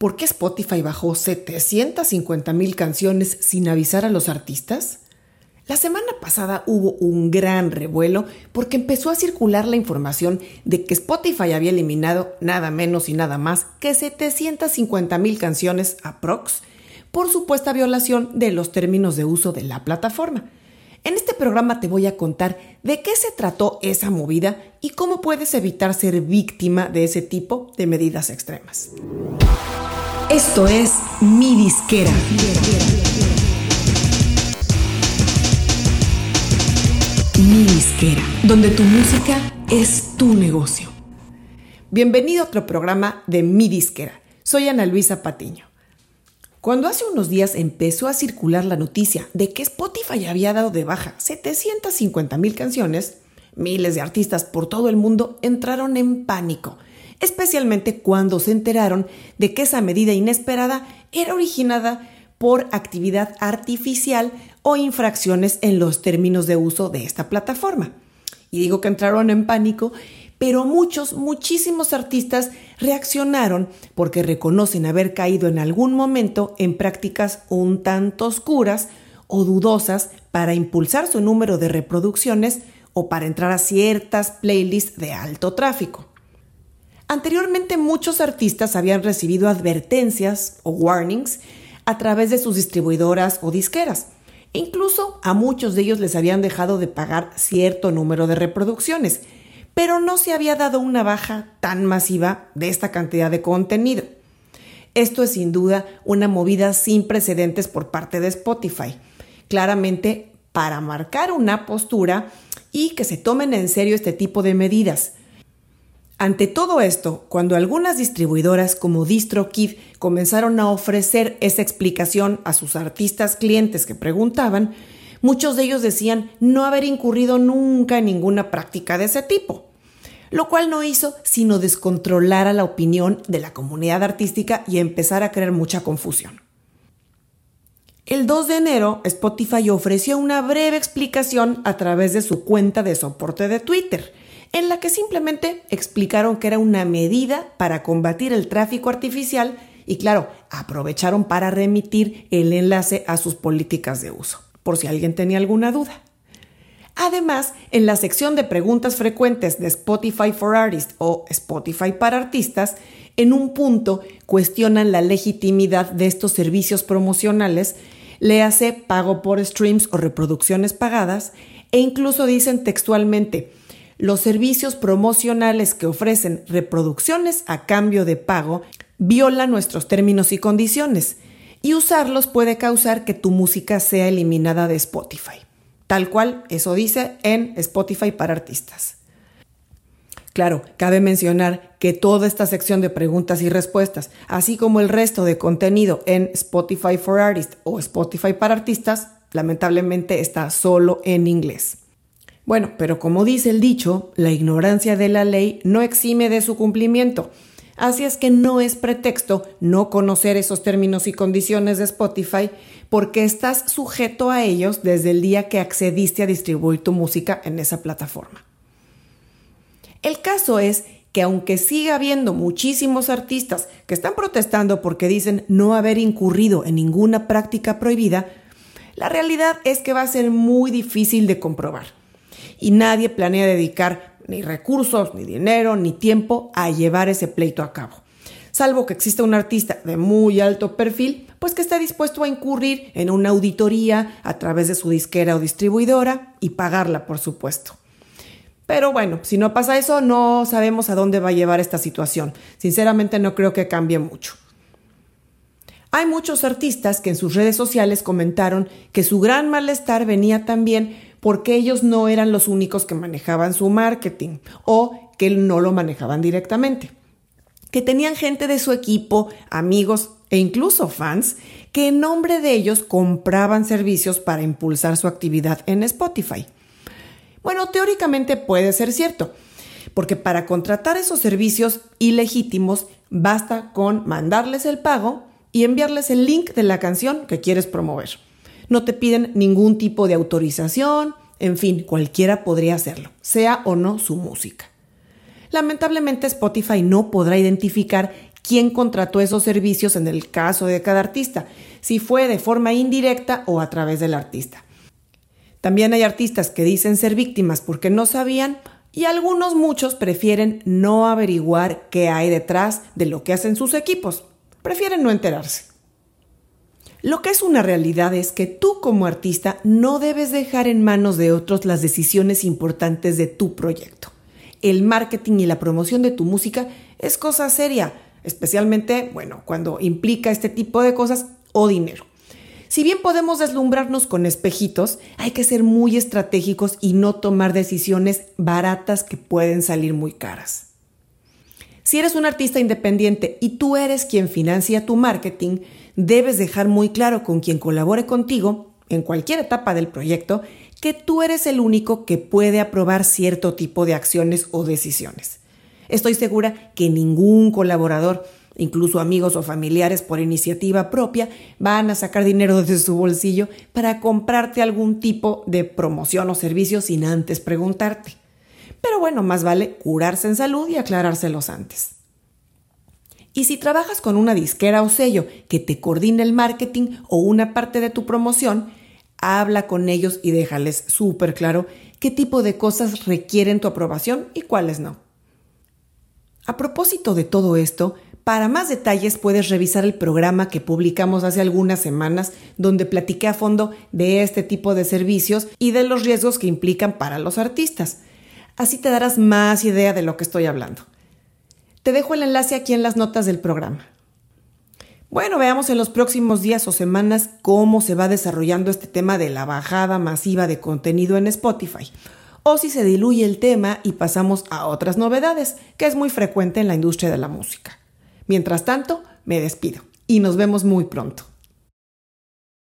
¿Por qué Spotify bajó 750 mil canciones sin avisar a los artistas? La semana pasada hubo un gran revuelo porque empezó a circular la información de que Spotify había eliminado nada menos y nada más que 750 mil canciones aprox por supuesta violación de los términos de uso de la plataforma. En este programa te voy a contar de qué se trató esa movida y cómo puedes evitar ser víctima de ese tipo de medidas extremas. Esto es Mi Disquera. Mi Disquera, donde tu música es tu negocio. Bienvenido a otro programa de Mi Disquera. Soy Ana Luisa Patiño. Cuando hace unos días empezó a circular la noticia de que Spotify había dado de baja 750 mil canciones, miles de artistas por todo el mundo entraron en pánico especialmente cuando se enteraron de que esa medida inesperada era originada por actividad artificial o infracciones en los términos de uso de esta plataforma. Y digo que entraron en pánico, pero muchos, muchísimos artistas reaccionaron porque reconocen haber caído en algún momento en prácticas un tanto oscuras o dudosas para impulsar su número de reproducciones o para entrar a ciertas playlists de alto tráfico. Anteriormente muchos artistas habían recibido advertencias o warnings a través de sus distribuidoras o disqueras. E incluso a muchos de ellos les habían dejado de pagar cierto número de reproducciones, pero no se había dado una baja tan masiva de esta cantidad de contenido. Esto es sin duda una movida sin precedentes por parte de Spotify, claramente para marcar una postura y que se tomen en serio este tipo de medidas ante todo esto, cuando algunas distribuidoras como DistroKid comenzaron a ofrecer esa explicación a sus artistas clientes que preguntaban, muchos de ellos decían no haber incurrido nunca en ninguna práctica de ese tipo, lo cual no hizo sino descontrolar a la opinión de la comunidad artística y empezar a crear mucha confusión. El 2 de enero, Spotify ofreció una breve explicación a través de su cuenta de soporte de Twitter, en la que simplemente explicaron que era una medida para combatir el tráfico artificial y claro, aprovecharon para remitir el enlace a sus políticas de uso, por si alguien tenía alguna duda. Además, en la sección de preguntas frecuentes de Spotify for Artists o Spotify para Artistas, en un punto cuestionan la legitimidad de estos servicios promocionales, le hace pago por streams o reproducciones pagadas, e incluso dicen textualmente, los servicios promocionales que ofrecen reproducciones a cambio de pago violan nuestros términos y condiciones y usarlos puede causar que tu música sea eliminada de Spotify. Tal cual, eso dice en Spotify para artistas. Claro, cabe mencionar que toda esta sección de preguntas y respuestas, así como el resto de contenido en Spotify for Artists o Spotify para artistas, lamentablemente está solo en inglés. Bueno, pero como dice el dicho, la ignorancia de la ley no exime de su cumplimiento. Así es que no es pretexto no conocer esos términos y condiciones de Spotify porque estás sujeto a ellos desde el día que accediste a distribuir tu música en esa plataforma. El caso es que aunque siga habiendo muchísimos artistas que están protestando porque dicen no haber incurrido en ninguna práctica prohibida, la realidad es que va a ser muy difícil de comprobar y nadie planea dedicar ni recursos, ni dinero, ni tiempo a llevar ese pleito a cabo. Salvo que exista un artista de muy alto perfil, pues que esté dispuesto a incurrir en una auditoría a través de su disquera o distribuidora y pagarla, por supuesto. Pero bueno, si no pasa eso, no sabemos a dónde va a llevar esta situación. Sinceramente no creo que cambie mucho. Hay muchos artistas que en sus redes sociales comentaron que su gran malestar venía también porque ellos no eran los únicos que manejaban su marketing o que no lo manejaban directamente. Que tenían gente de su equipo, amigos e incluso fans que en nombre de ellos compraban servicios para impulsar su actividad en Spotify. Bueno, teóricamente puede ser cierto, porque para contratar esos servicios ilegítimos basta con mandarles el pago y enviarles el link de la canción que quieres promover no te piden ningún tipo de autorización, en fin, cualquiera podría hacerlo, sea o no su música. Lamentablemente Spotify no podrá identificar quién contrató esos servicios en el caso de cada artista, si fue de forma indirecta o a través del artista. También hay artistas que dicen ser víctimas porque no sabían y algunos muchos prefieren no averiguar qué hay detrás de lo que hacen sus equipos. Prefieren no enterarse. Lo que es una realidad es que tú como artista no debes dejar en manos de otros las decisiones importantes de tu proyecto. El marketing y la promoción de tu música es cosa seria, especialmente, bueno, cuando implica este tipo de cosas o dinero. Si bien podemos deslumbrarnos con espejitos, hay que ser muy estratégicos y no tomar decisiones baratas que pueden salir muy caras. Si eres un artista independiente y tú eres quien financia tu marketing, debes dejar muy claro con quien colabore contigo, en cualquier etapa del proyecto, que tú eres el único que puede aprobar cierto tipo de acciones o decisiones. Estoy segura que ningún colaborador, incluso amigos o familiares por iniciativa propia, van a sacar dinero de su bolsillo para comprarte algún tipo de promoción o servicio sin antes preguntarte. Pero bueno, más vale curarse en salud y aclarárselos antes. Y si trabajas con una disquera o sello que te coordine el marketing o una parte de tu promoción, habla con ellos y déjales súper claro qué tipo de cosas requieren tu aprobación y cuáles no. A propósito de todo esto, para más detalles puedes revisar el programa que publicamos hace algunas semanas donde platiqué a fondo de este tipo de servicios y de los riesgos que implican para los artistas. Así te darás más idea de lo que estoy hablando. Te dejo el enlace aquí en las notas del programa. Bueno, veamos en los próximos días o semanas cómo se va desarrollando este tema de la bajada masiva de contenido en Spotify, o si se diluye el tema y pasamos a otras novedades, que es muy frecuente en la industria de la música. Mientras tanto, me despido y nos vemos muy pronto.